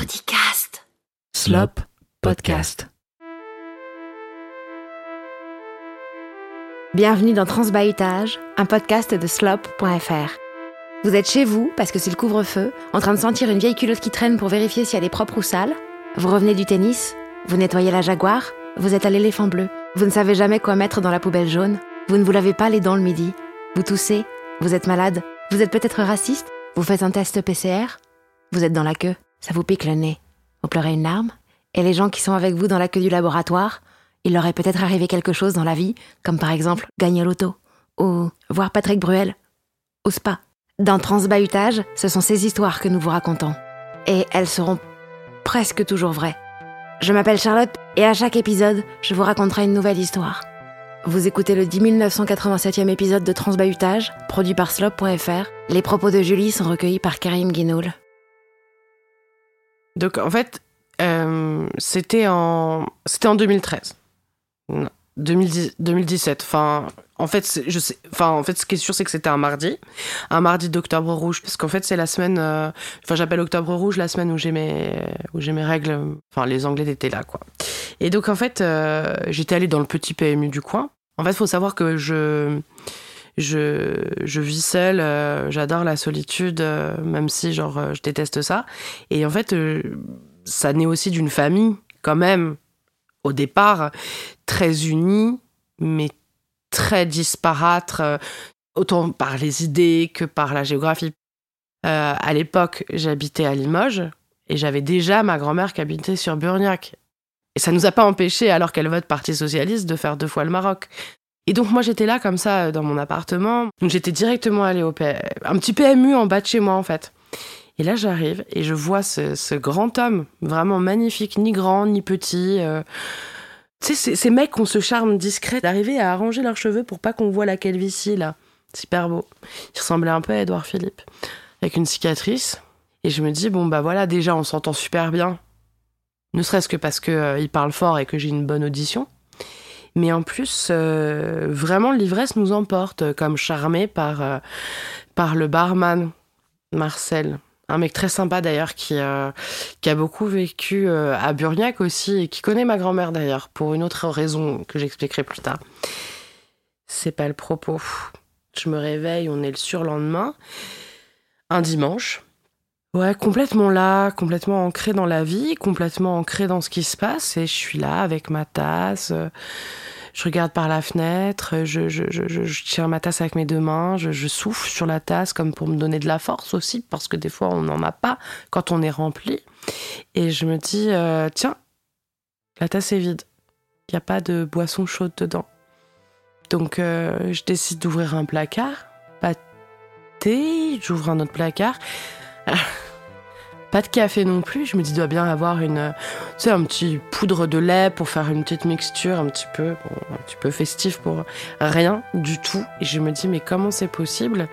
Parodicast. Slop Podcast. Bienvenue dans Transbahutage, un podcast de slop.fr. Vous êtes chez vous, parce que c'est le couvre-feu, en train de sentir une vieille culotte qui traîne pour vérifier si elle est propre ou sale. Vous revenez du tennis, vous nettoyez la Jaguar, vous êtes à l'éléphant bleu. Vous ne savez jamais quoi mettre dans la poubelle jaune. Vous ne vous lavez pas les dents le midi. Vous toussez, vous êtes malade, vous êtes peut-être raciste, vous faites un test PCR, vous êtes dans la queue, ça vous pique le nez, vous pleurez une larme, et les gens qui sont avec vous dans la queue du laboratoire, il leur est peut-être arrivé quelque chose dans la vie, comme par exemple gagner l'auto, ou voir Patrick Bruel, au spa. Dans Transbahutage, ce sont ces histoires que nous vous racontons. Et elles seront presque toujours vraies. Je m'appelle Charlotte et à chaque épisode, je vous raconterai une nouvelle histoire. Vous écoutez le 10 987e épisode de Transbahutage, produit par slop.fr. Les propos de Julie sont recueillis par Karim Guinoul. Donc en fait, euh, c'était en c'était en 2013. Non, 2010 2017. Enfin, en fait, je sais. Enfin, en fait, ce qui est sûr, c'est que c'était un mardi, un mardi d'Octobre Rouge, parce qu'en fait, c'est la semaine. euh, Enfin, j'appelle Octobre Rouge la semaine où j'ai mes où j'ai mes règles. Enfin, les Anglais étaient là, quoi. Et donc en fait, euh, j'étais allée dans le petit PMU du coin. En fait, faut savoir que je je, vis seule, euh, j'adore la solitude, euh, même si genre euh, je déteste ça. Et en fait, ça naît aussi d'une famille, quand même, au départ, très unie, mais très disparate, autant par les idées que par la géographie. À l'époque, j'habitais à Limoges et j'avais déjà ma grand-mère qui habitait sur Burniac. Et ça nous a pas empêché, alors qu'elle vote Parti Socialiste, de faire deux fois le Maroc. Et donc moi j'étais là comme ça euh, dans mon appartement. J'étais directement allée au P- un petit PMU en bas de chez moi en fait. Et là j'arrive et je vois ce, grand homme vraiment magnifique, ni grand ni petit. euh. Tu sais ces, mecs ont ce charme discret d'arriver à arranger leurs cheveux pour pas qu'on voit la calvitie là. Super beau. Il ressemblait un peu à Edouard Philippe avec une cicatrice. Et je me dis bon bah voilà déjà on s'entend super bien. Ne serait-ce que parce que euh, parle fort et que j'ai une bonne audition. Mais en plus, euh, vraiment, l'ivresse nous emporte, euh, comme charmé par, euh, par le barman, Marcel. Un mec très sympa d'ailleurs, qui, a beaucoup vécu à Burniac aussi, et qui connaît ma grand-mère d'ailleurs, pour une autre raison que j'expliquerai plus tard. C'est pas le propos. Je me réveille, on est le surlendemain, un dimanche. Ouais, complètement là, complètement ancré dans la vie, complètement ancré dans ce qui se passe, et je suis là avec ma tasse. euh, je regarde par la fenêtre, je, je, tiens ma tasse avec mes deux mains, je, souffle sur la tasse comme pour me donner de la force aussi, parce que des fois on n'en a pas quand on est rempli. Et je me dis, euh, tiens, la tasse est vide, il n'y a pas de boisson chaude dedans. Donc euh, je décide d'ouvrir un placard, pas thé, j'ouvre un autre placard. Pas de café non plus, je me dis, il doit bien avoir une, tu sais, un petit poudre de lait pour faire une petite mixture un petit peu, un petit peu festif pour rien du tout. Et je me dis, mais comment c'est possible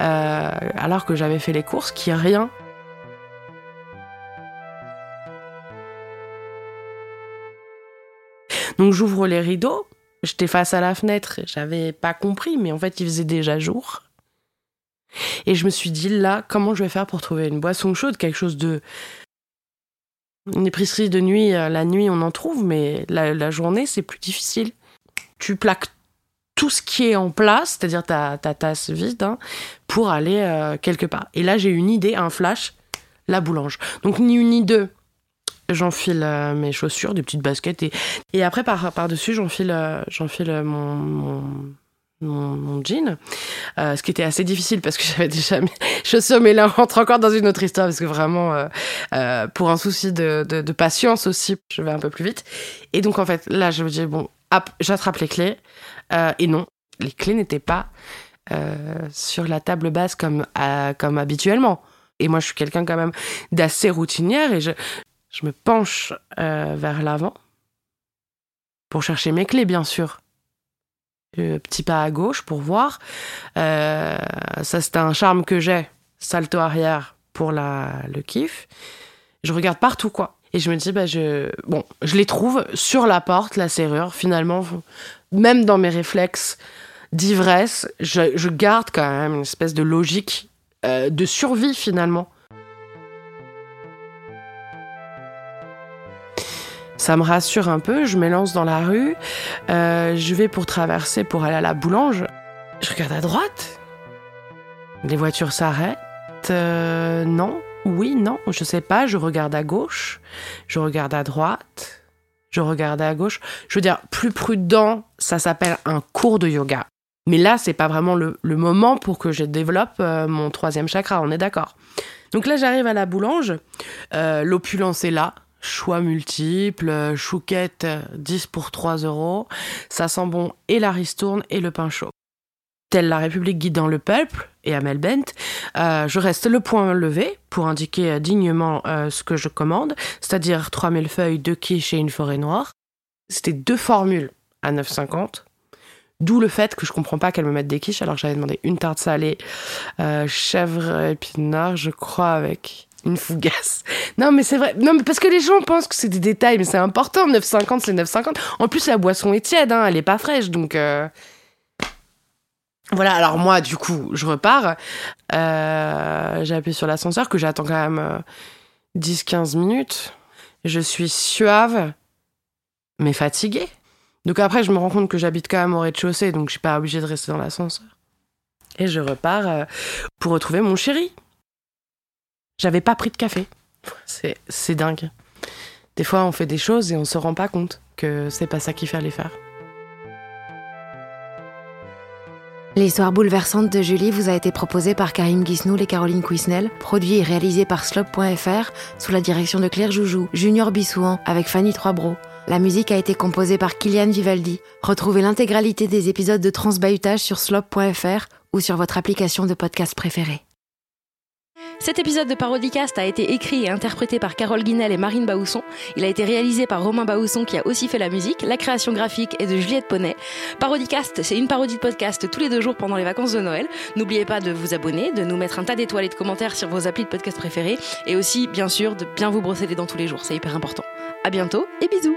euh, alors que j'avais fait les courses, qu'il n'y a rien Donc j'ouvre les rideaux, j'étais face à la fenêtre, j'avais pas compris, mais en fait il faisait déjà jour. Et je me suis dit, là, comment je vais faire pour trouver une boisson chaude, quelque chose de une épicerie de nuit, euh, la nuit on en trouve, mais la, journée c'est plus difficile. Tu plaques tout ce qui est en place, c'est-à-dire ta, ta tasse vide, hein, pour aller euh, quelque part. Et là j'ai une idée, un flash, la boulange. Donc ni une ni deux, j'enfile euh, mes chaussures, des petites baskets, et, et après par, par-dessus j'enfile, euh, j'enfile mon, mon, jean, euh, ce qui était assez difficile parce que j'avais déjà mes chaussures, mais là on rentre encore dans une autre histoire parce que vraiment, euh, euh, pour un souci de, patience aussi, je vais un peu plus vite. Et donc en fait, là je me dis, bon, j'attrape les clés, et non, les clés n'étaient pas sur la table basse comme, habituellement. Et moi, je suis quelqu'un quand même d'assez routinière et je, me penche vers l'avant pour chercher mes clés, bien sûr. Le petit pas à gauche pour voir. Euh, ça, c'est un charme que j'ai. Salto arrière pour la, le kiff. Je regarde partout, quoi. Et je me dis, bah, je, bon, je les trouve sur la porte, la serrure. Finalement, même dans mes réflexes d'ivresse, je, garde quand même une espèce de logique euh, de survie, finalement. Ça me rassure un peu, je m'élance dans la rue, euh, je vais pour traverser pour aller à la boulange. Je regarde à droite. Les voitures s'arrêtent. Euh, non, oui, non, je sais pas, je regarde à gauche, je regarde à droite, je regarde à gauche. Je veux dire, plus prudent, ça s'appelle un cours de yoga. Mais là, c'est pas vraiment le, moment pour que je développe euh, mon troisième chakra, on est d'accord. Donc là, j'arrive à la boulange, euh, l'opulence est là, choix multiples, chouquette 10 pour 3 euros, ça sent bon et la ristourne et le pain chaud telle la République guidant le peuple et Amel Bent, euh, je reste le point levé pour indiquer euh, dignement euh, ce que je commande, c'est-à-dire 3000 feuilles, de quiche et une forêt noire. C'était deux formules à 9,50. D'où le fait que je comprends pas qu'elle me mette des quiches alors j'avais demandé une tarte salée, chèvre épinard, je crois, avec une fougasse. Non, mais c'est vrai. Non, mais parce que les gens pensent que c'est des détails, mais c'est important. 9,50, c'est 9,50. En plus, la boisson est tiède, hein, elle est pas fraîche, donc. Voilà, alors moi, du coup, je repars. Euh, J'appuie sur l'ascenseur que j'attends quand même 10-15 euh, minutes. Je suis suave, mais fatiguée. Donc après, je me rends compte que j'habite quand même au rez-de-chaussée, donc je suis pas obligée de rester dans l'ascenseur. Et je repars euh, pour retrouver mon chéri. J'avais pas pris de café. C'est dingue. Des fois, on fait des choses et on se rend pas compte que c'est pas ça qu'il fallait faire. L'histoire bouleversante de Julie vous a été proposée par Karim Guisnoul et Caroline Quisnel, produit et réalisé par Slop.fr sous la direction de Claire Joujou, Junior Bissouan avec Fanny Troisbro. La musique a été composée par Kylian Vivaldi. Retrouvez l'intégralité des épisodes de Transbahutage sur slop.fr ou sur votre application de podcast préférée. Cet épisode de Parodicast a été écrit et interprété par Carole Guinel et Marine Baousson. Il a été réalisé par Romain Baousson qui a aussi fait la musique. La création graphique est de Juliette Poney. Parodicast, c'est une parodie de podcast tous les deux jours pendant les vacances de Noël. N'oubliez pas de vous abonner, de nous mettre un tas d'étoiles et de commentaires sur vos applis de podcast préférés et aussi, bien sûr, de bien vous brosser les dents tous les jours. C'est hyper important. À bientôt et bisous!